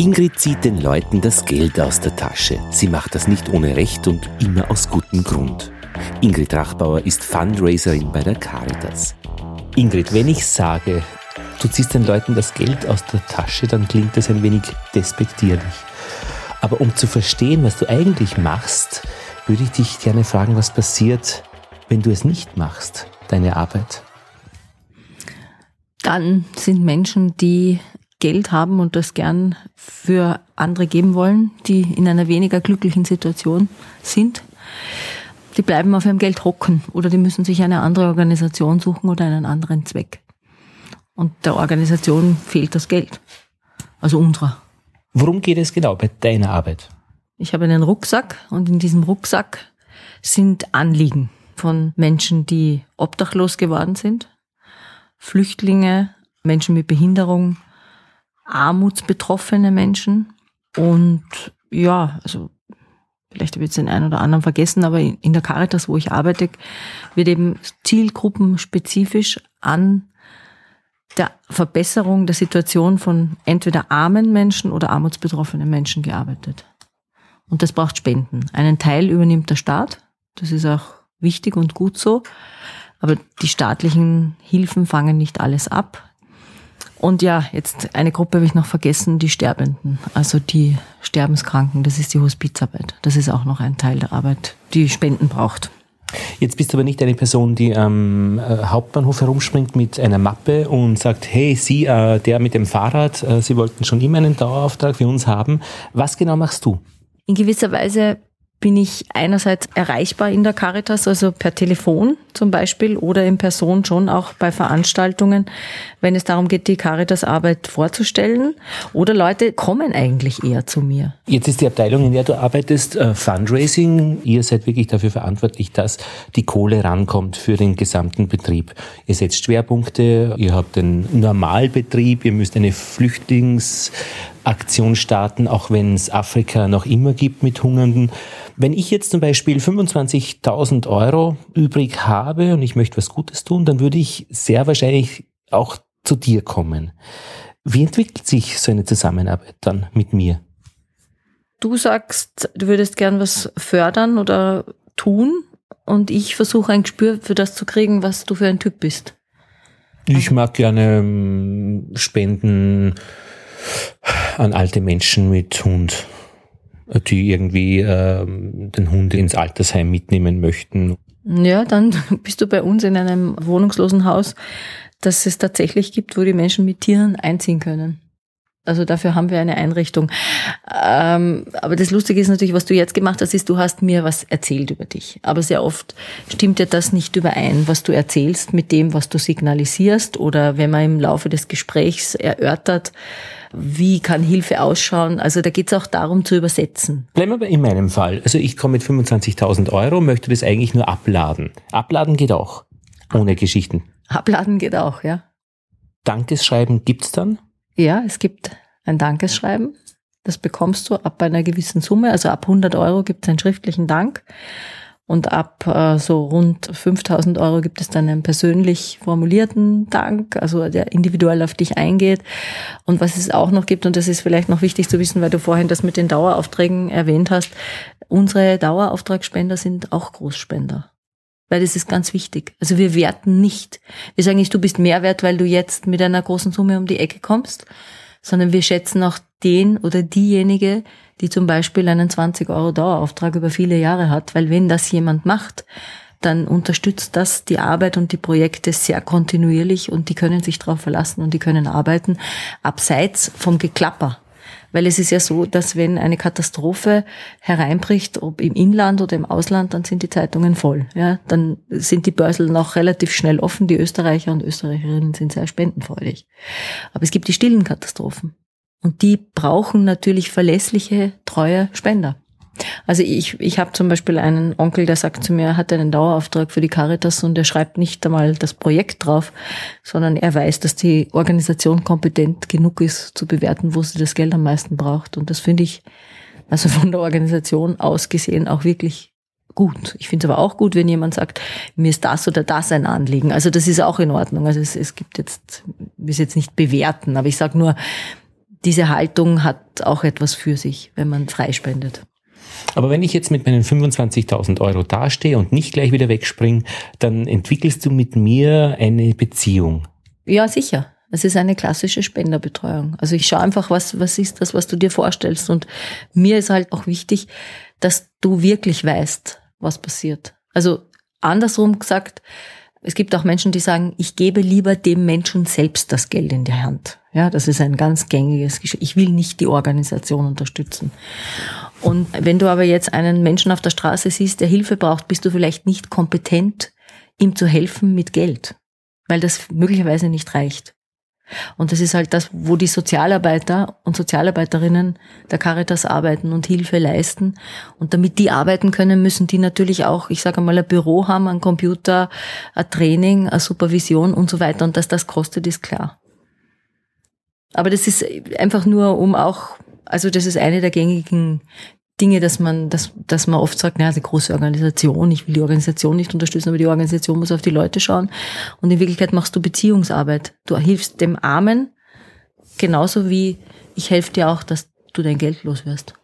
Ingrid zieht den Leuten das Geld aus der Tasche. Sie macht das nicht ohne Recht und immer aus gutem Grund. Ingrid Rachbauer ist Fundraiserin bei der Caritas. Ingrid, wenn ich sage, du ziehst den Leuten das Geld aus der Tasche, dann klingt das ein wenig despektierlich. Aber um zu verstehen, was du eigentlich machst, würde ich dich gerne fragen, was passiert, wenn du es nicht machst, deine Arbeit? Dann sind Menschen, die Geld haben und das gern für andere geben wollen, die in einer weniger glücklichen Situation sind, die bleiben auf ihrem Geld hocken oder die müssen sich eine andere Organisation suchen oder einen anderen Zweck. Und der Organisation fehlt das Geld. Also unserer. Worum geht es genau bei deiner Arbeit? Ich habe einen Rucksack und in diesem Rucksack sind Anliegen von Menschen, die obdachlos geworden sind, Flüchtlinge, Menschen mit Behinderung, armutsbetroffene Menschen und ja, also vielleicht habe ich jetzt den einen oder anderen vergessen, aber in der Caritas, wo ich arbeite, wird eben zielgruppenspezifisch an der Verbesserung der Situation von entweder armen Menschen oder armutsbetroffenen Menschen gearbeitet. Und das braucht Spenden. Einen Teil übernimmt der Staat. Das ist auch wichtig und gut so. Aber die staatlichen Hilfen fangen nicht alles ab. Und ja, jetzt eine Gruppe habe ich noch vergessen, die Sterbenden, also die Sterbenskranken, das ist die Hospizarbeit. Das ist auch noch ein Teil der Arbeit, die Spenden braucht. Jetzt bist du aber nicht eine Person, die am äh, Hauptbahnhof herumspringt mit einer Mappe und sagt, hey, Sie, äh, der mit dem Fahrrad, äh, Sie wollten schon immer einen Dauerauftrag für uns haben. Was genau machst du? In gewisser Weise bin ich einerseits erreichbar in der Caritas, also per Telefon zum Beispiel oder in Person schon auch bei Veranstaltungen, wenn es darum geht, die Caritas-Arbeit vorzustellen. Oder Leute kommen eigentlich eher zu mir. Jetzt ist die Abteilung, in der du arbeitest, äh, Fundraising. Ihr seid wirklich dafür verantwortlich, dass die Kohle rankommt für den gesamten Betrieb. Ihr setzt Schwerpunkte, ihr habt einen Normalbetrieb, ihr müsst eine Flüchtlings Aktion starten, auch wenn es Afrika noch immer gibt mit Hungernden. Wenn ich jetzt zum Beispiel 25.000 Euro übrig habe und ich möchte was Gutes tun, dann würde ich sehr wahrscheinlich auch zu dir kommen. Wie entwickelt sich so eine Zusammenarbeit dann mit mir? Du sagst, du würdest gern was fördern oder tun und ich versuche ein Gespür für das zu kriegen, was du für ein Typ bist. Ich mag gerne ähm, spenden, an alte Menschen mit Hund, die irgendwie äh, den Hund ins Altersheim mitnehmen möchten. Ja, dann bist du bei uns in einem wohnungslosen Haus, das es tatsächlich gibt, wo die Menschen mit Tieren einziehen können. Also dafür haben wir eine Einrichtung. Ähm, aber das Lustige ist natürlich, was du jetzt gemacht hast, ist, du hast mir was erzählt über dich. Aber sehr oft stimmt dir das nicht überein, was du erzählst mit dem, was du signalisierst oder wenn man im Laufe des Gesprächs erörtert, wie kann Hilfe ausschauen. Also da geht es auch darum zu übersetzen. Bleiben wir in meinem Fall. Also ich komme mit 25.000 Euro, möchte das eigentlich nur abladen. Abladen geht auch, ohne Geschichten. Abladen geht auch, ja. Dankesschreiben gibt's dann? Ja, es gibt ein Dankeschreiben. Das bekommst du ab einer gewissen Summe. Also ab 100 Euro gibt es einen schriftlichen Dank. Und ab äh, so rund 5000 Euro gibt es dann einen persönlich formulierten Dank, also der individuell auf dich eingeht. Und was es auch noch gibt, und das ist vielleicht noch wichtig zu wissen, weil du vorhin das mit den Daueraufträgen erwähnt hast, unsere Dauerauftragsspender sind auch Großspender. Weil das ist ganz wichtig. Also wir werten nicht. Wir sagen nicht, du bist mehr wert, weil du jetzt mit einer großen Summe um die Ecke kommst, sondern wir schätzen auch den oder diejenige, die zum Beispiel einen 20 Euro Dauerauftrag über viele Jahre hat, weil wenn das jemand macht, dann unterstützt das die Arbeit und die Projekte sehr kontinuierlich und die können sich darauf verlassen und die können arbeiten, abseits vom Geklapper. Weil es ist ja so, dass wenn eine Katastrophe hereinbricht, ob im Inland oder im Ausland, dann sind die Zeitungen voll. Ja, dann sind die Börsel noch relativ schnell offen. Die Österreicher und Österreicherinnen sind sehr spendenfreudig. Aber es gibt die stillen Katastrophen. Und die brauchen natürlich verlässliche, treue Spender. Also ich, ich habe zum Beispiel einen Onkel, der sagt zu mir, er hat einen Dauerauftrag für die Caritas und er schreibt nicht einmal das Projekt drauf, sondern er weiß, dass die Organisation kompetent genug ist zu bewerten, wo sie das Geld am meisten braucht. Und das finde ich also von der Organisation aus gesehen auch wirklich gut. Ich finde es aber auch gut, wenn jemand sagt, mir ist das oder das ein Anliegen. Also das ist auch in Ordnung. Also es, es gibt jetzt, wir es jetzt nicht bewerten, aber ich sage nur, diese Haltung hat auch etwas für sich, wenn man freispendet. Aber wenn ich jetzt mit meinen 25.000 Euro dastehe und nicht gleich wieder wegspringe, dann entwickelst du mit mir eine Beziehung. Ja, sicher. Es ist eine klassische Spenderbetreuung. Also ich schaue einfach, was, was ist das, was du dir vorstellst. Und mir ist halt auch wichtig, dass du wirklich weißt, was passiert. Also andersrum gesagt, es gibt auch Menschen, die sagen, ich gebe lieber dem Menschen selbst das Geld in die Hand. Ja, das ist ein ganz gängiges Geschäft. Ich will nicht die Organisation unterstützen. Und wenn du aber jetzt einen Menschen auf der Straße siehst, der Hilfe braucht, bist du vielleicht nicht kompetent, ihm zu helfen mit Geld, weil das möglicherweise nicht reicht. Und das ist halt das, wo die Sozialarbeiter und Sozialarbeiterinnen der Caritas arbeiten und Hilfe leisten. Und damit die arbeiten können, müssen die natürlich auch, ich sage mal, ein Büro haben, ein Computer, ein Training, eine Supervision und so weiter. Und dass das kostet, ist klar. Aber das ist einfach nur, um auch, also das ist eine der gängigen Dinge, dass man, dass, dass man oft sagt, naja, eine große Organisation, ich will die Organisation nicht unterstützen, aber die Organisation muss auf die Leute schauen. Und in Wirklichkeit machst du Beziehungsarbeit. Du hilfst dem Armen genauso wie ich helfe dir auch, dass du dein Geld los wirst.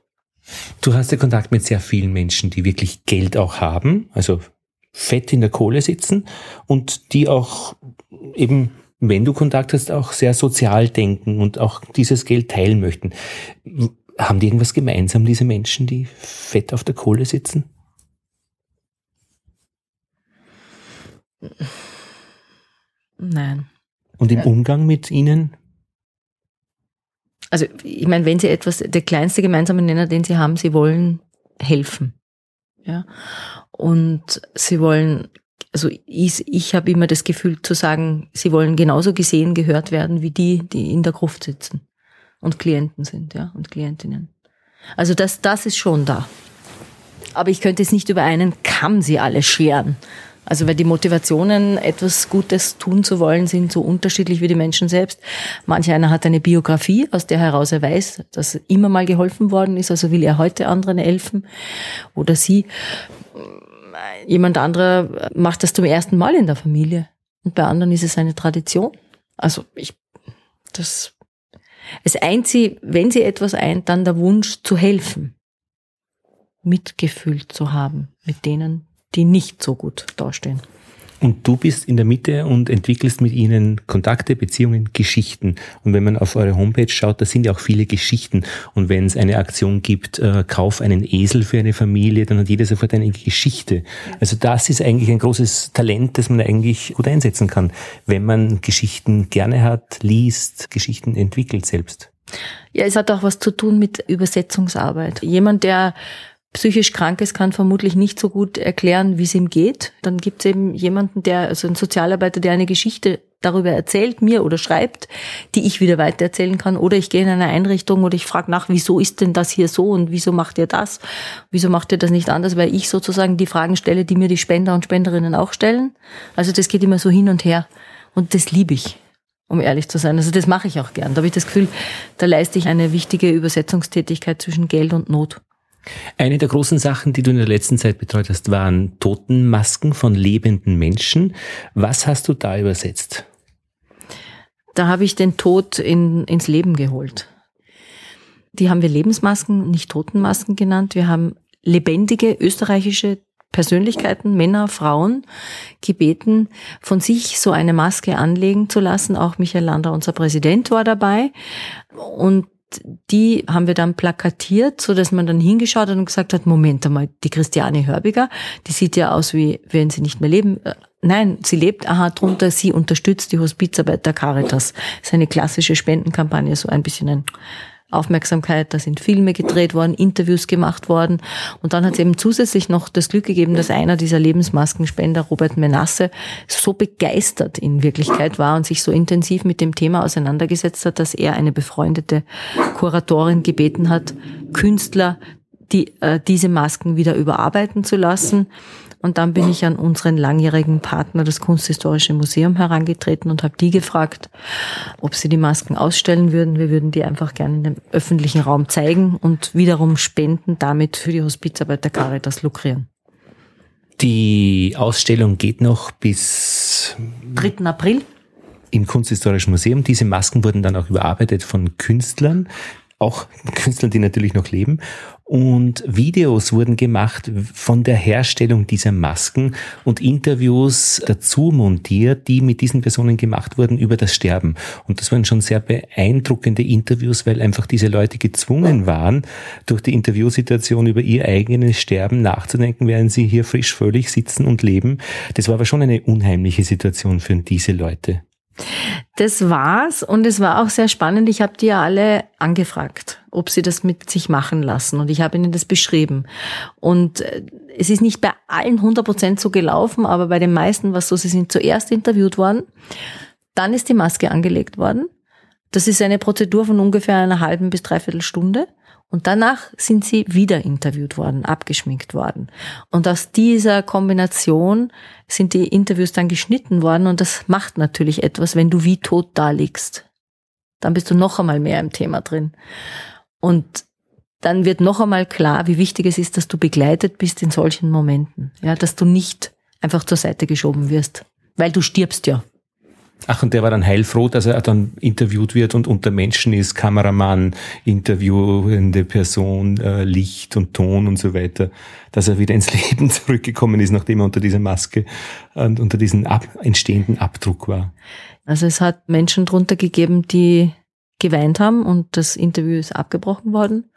Du hast ja Kontakt mit sehr vielen Menschen, die wirklich Geld auch haben, also fett in der Kohle sitzen und die auch eben, wenn du Kontakt hast, auch sehr sozial denken und auch dieses Geld teilen möchten haben die irgendwas gemeinsam, diese Menschen, die fett auf der Kohle sitzen? Nein. Und im Umgang mit ihnen? Also, ich meine, wenn sie etwas, der kleinste gemeinsame Nenner, den sie haben, sie wollen helfen. Ja. Und sie wollen, also ich, ich habe immer das Gefühl zu sagen, sie wollen genauso gesehen, gehört werden wie die, die in der Gruft sitzen und Klienten sind, ja, und Klientinnen. Also das, das ist schon da. Aber ich könnte es nicht über einen Kamm sie alle scheren. Also weil die Motivationen, etwas Gutes tun zu wollen, sind so unterschiedlich wie die Menschen selbst. Manch einer hat eine Biografie, aus der heraus er weiß, dass immer mal geholfen worden ist, also will er heute anderen helfen. Oder sie, jemand anderer macht das zum ersten Mal in der Familie. Und bei anderen ist es eine Tradition. Also ich, das es eint sie, wenn sie etwas eint, dann der Wunsch zu helfen, Mitgefühl zu haben mit denen, die nicht so gut dastehen. Und du bist in der Mitte und entwickelst mit ihnen Kontakte, Beziehungen, Geschichten. Und wenn man auf eure Homepage schaut, da sind ja auch viele Geschichten. Und wenn es eine Aktion gibt, äh, kauf einen Esel für eine Familie, dann hat jeder sofort eine Geschichte. Also das ist eigentlich ein großes Talent, das man eigentlich gut einsetzen kann, wenn man Geschichten gerne hat, liest, Geschichten entwickelt selbst. Ja, es hat auch was zu tun mit Übersetzungsarbeit. Jemand, der psychisch Krankes kann vermutlich nicht so gut erklären, wie es ihm geht. Dann gibt es eben jemanden, der, also ein Sozialarbeiter, der eine Geschichte darüber erzählt mir oder schreibt, die ich wieder weitererzählen kann. Oder ich gehe in eine Einrichtung oder ich frage nach, wieso ist denn das hier so und wieso macht ihr das? Wieso macht ihr das nicht anders? Weil ich sozusagen die Fragen stelle, die mir die Spender und Spenderinnen auch stellen. Also das geht immer so hin und her. Und das liebe ich um ehrlich zu sein. Also das mache ich auch gern. Da habe ich das Gefühl, da leiste ich eine wichtige Übersetzungstätigkeit zwischen Geld und Not. Eine der großen Sachen, die du in der letzten Zeit betreut hast, waren Totenmasken von lebenden Menschen. Was hast du da übersetzt? Da habe ich den Tod in, ins Leben geholt. Die haben wir Lebensmasken, nicht Totenmasken genannt. Wir haben lebendige österreichische Persönlichkeiten, Männer, Frauen, gebeten, von sich so eine Maske anlegen zu lassen. Auch Michael Lander, unser Präsident, war dabei. Und die haben wir dann plakatiert, so dass man dann hingeschaut hat und gesagt hat, Moment einmal, die Christiane Hörbiger, die sieht ja aus wie, wenn sie nicht mehr leben. Äh, nein, sie lebt, aha, drunter, sie unterstützt die Hospizarbeit der Caritas. Das ist eine klassische Spendenkampagne, so ein bisschen ein Aufmerksamkeit, da sind Filme gedreht worden, Interviews gemacht worden. Und dann hat es eben zusätzlich noch das Glück gegeben, dass einer dieser Lebensmaskenspender, Robert Menasse, so begeistert in Wirklichkeit war und sich so intensiv mit dem Thema auseinandergesetzt hat, dass er eine befreundete Kuratorin gebeten hat, Künstler die, äh, diese Masken wieder überarbeiten zu lassen und dann bin ich an unseren langjährigen Partner, das Kunsthistorische Museum, herangetreten und habe die gefragt, ob sie die Masken ausstellen würden. Wir würden die einfach gerne in dem öffentlichen Raum zeigen und wiederum spenden, damit für die Hospizarbeit der Caritas lukrieren. Die Ausstellung geht noch bis 3. April im Kunsthistorischen Museum. Diese Masken wurden dann auch überarbeitet von Künstlern, auch Künstlern, die natürlich noch leben. Und Videos wurden gemacht von der Herstellung dieser Masken und Interviews dazu montiert, die mit diesen Personen gemacht wurden über das Sterben. Und das waren schon sehr beeindruckende Interviews, weil einfach diese Leute gezwungen waren, durch die Interviewsituation über ihr eigenes Sterben nachzudenken, während sie hier frisch völlig sitzen und leben. Das war aber schon eine unheimliche Situation für diese Leute. Das war's und es war auch sehr spannend. Ich habe die ja alle angefragt, ob sie das mit sich machen lassen und ich habe ihnen das beschrieben. Und äh, es ist nicht bei allen 100 Prozent so gelaufen, aber bei den meisten war es so, sie sind zuerst interviewt worden, dann ist die Maske angelegt worden. Das ist eine Prozedur von ungefähr einer halben bis dreiviertel Stunde. Und danach sind sie wieder interviewt worden, abgeschminkt worden. Und aus dieser Kombination sind die Interviews dann geschnitten worden und das macht natürlich etwas, wenn du wie tot da liegst. Dann bist du noch einmal mehr im Thema drin. Und dann wird noch einmal klar, wie wichtig es ist, dass du begleitet bist in solchen Momenten. Ja, dass du nicht einfach zur Seite geschoben wirst. Weil du stirbst ja. Ach, und der war dann heilfroh, dass er dann interviewt wird und unter Menschen ist, Kameramann, interviewende Person, äh, Licht und Ton und so weiter, dass er wieder ins Leben zurückgekommen ist, nachdem er unter dieser Maske und unter diesem ab, entstehenden Abdruck war. Also es hat Menschen drunter gegeben, die geweint haben und das Interview ist abgebrochen worden.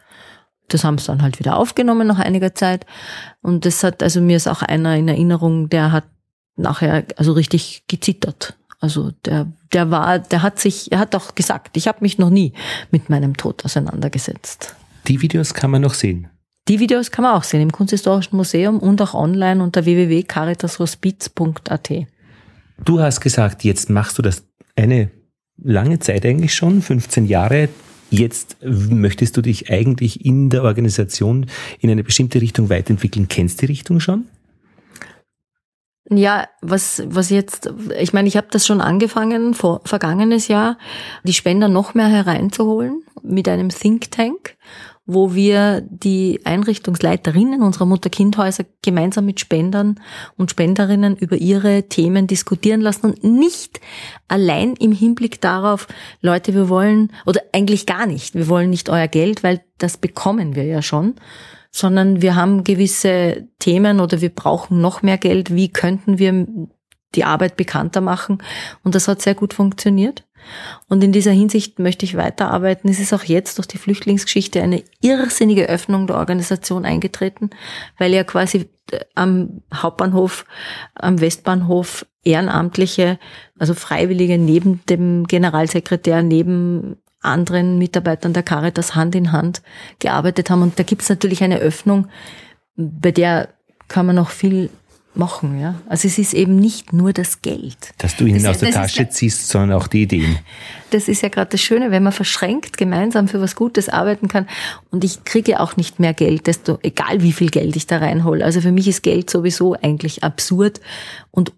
Das haben sie dann halt wieder aufgenommen nach einiger Zeit. Und das hat, also mir ist auch einer in Erinnerung, der hat nachher also richtig gezittert also der, der war, der hat sich, er hat auch gesagt, ich habe mich noch nie mit meinem Tod auseinandergesetzt. Die Videos kann man noch sehen. Die Videos kann man auch sehen im Kunsthistorischen Museum und auch online unter www.caritashospiz.at. Du hast gesagt, jetzt machst du das eine lange Zeit eigentlich schon, 15 Jahre. Jetzt möchtest du dich eigentlich in der Organisation in eine bestimmte Richtung weiterentwickeln. Kennst du die Richtung schon? Ja, was, was jetzt, ich meine, ich habe das schon angefangen, vor vergangenes Jahr, die Spender noch mehr hereinzuholen mit einem Think Tank, wo wir die Einrichtungsleiterinnen unserer Mutter-Kind-Häuser gemeinsam mit Spendern und Spenderinnen über ihre Themen diskutieren lassen und nicht allein im Hinblick darauf, Leute, wir wollen, oder eigentlich gar nicht, wir wollen nicht euer Geld, weil das bekommen wir ja schon, sondern wir haben gewisse Themen oder wir brauchen noch mehr Geld. Wie könnten wir die Arbeit bekannter machen? Und das hat sehr gut funktioniert. Und in dieser Hinsicht möchte ich weiterarbeiten. Es ist auch jetzt durch die Flüchtlingsgeschichte eine irrsinnige Öffnung der Organisation eingetreten, weil ja quasi äh, am Hauptbahnhof, am Westbahnhof Ehrenamtliche, also Freiwillige neben dem Generalsekretär, neben anderen Mitarbeitern der Caritas Hand in Hand gearbeitet haben. Und da gibt es natürlich eine Öffnung, bei der kann man noch viel machen. Ja? Also es ist eben nicht nur das Geld. Dass du ihnen das, aus der Tasche ja, ziehst, sondern auch die Ideen. Das ist ja gerade das Schöne, wenn man verschränkt gemeinsam für was Gutes arbeiten kann. Und ich kriege auch nicht mehr Geld, desto egal wie viel Geld ich da reinhole. Also für mich ist Geld sowieso eigentlich absurd und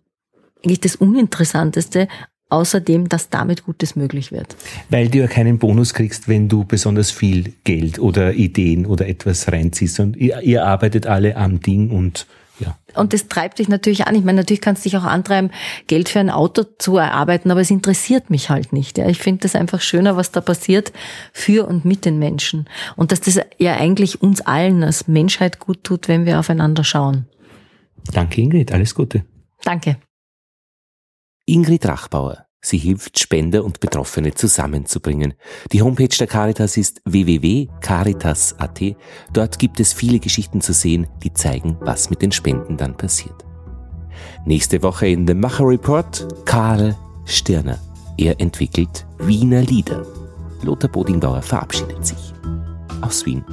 eigentlich das Uninteressanteste außerdem, dass damit Gutes möglich wird. Weil du ja keinen Bonus kriegst, wenn du besonders viel Geld oder Ideen oder etwas reinziehst. Und ihr, ihr arbeitet alle am Ding und ja. Und das treibt dich natürlich an. Ich meine, natürlich kannst du dich auch antreiben, Geld für ein Auto zu erarbeiten, aber es interessiert mich halt nicht. Ja. Ich finde das einfach schöner, was da passiert für und mit den Menschen. Und dass das ja eigentlich uns allen als Menschheit gut tut, wenn wir aufeinander schauen. Danke, Ingrid. Alles Gute. Danke. Ingrid Rachbauer. Sie hilft, Spender und Betroffene zusammenzubringen. Die Homepage der Caritas ist www.caritas.at. Dort gibt es viele Geschichten zu sehen, die zeigen, was mit den Spenden dann passiert. Nächste Woche in The Macher Report Karl Stirner. Er entwickelt Wiener Lieder. Lothar Bodingbauer verabschiedet sich. Aus Wien.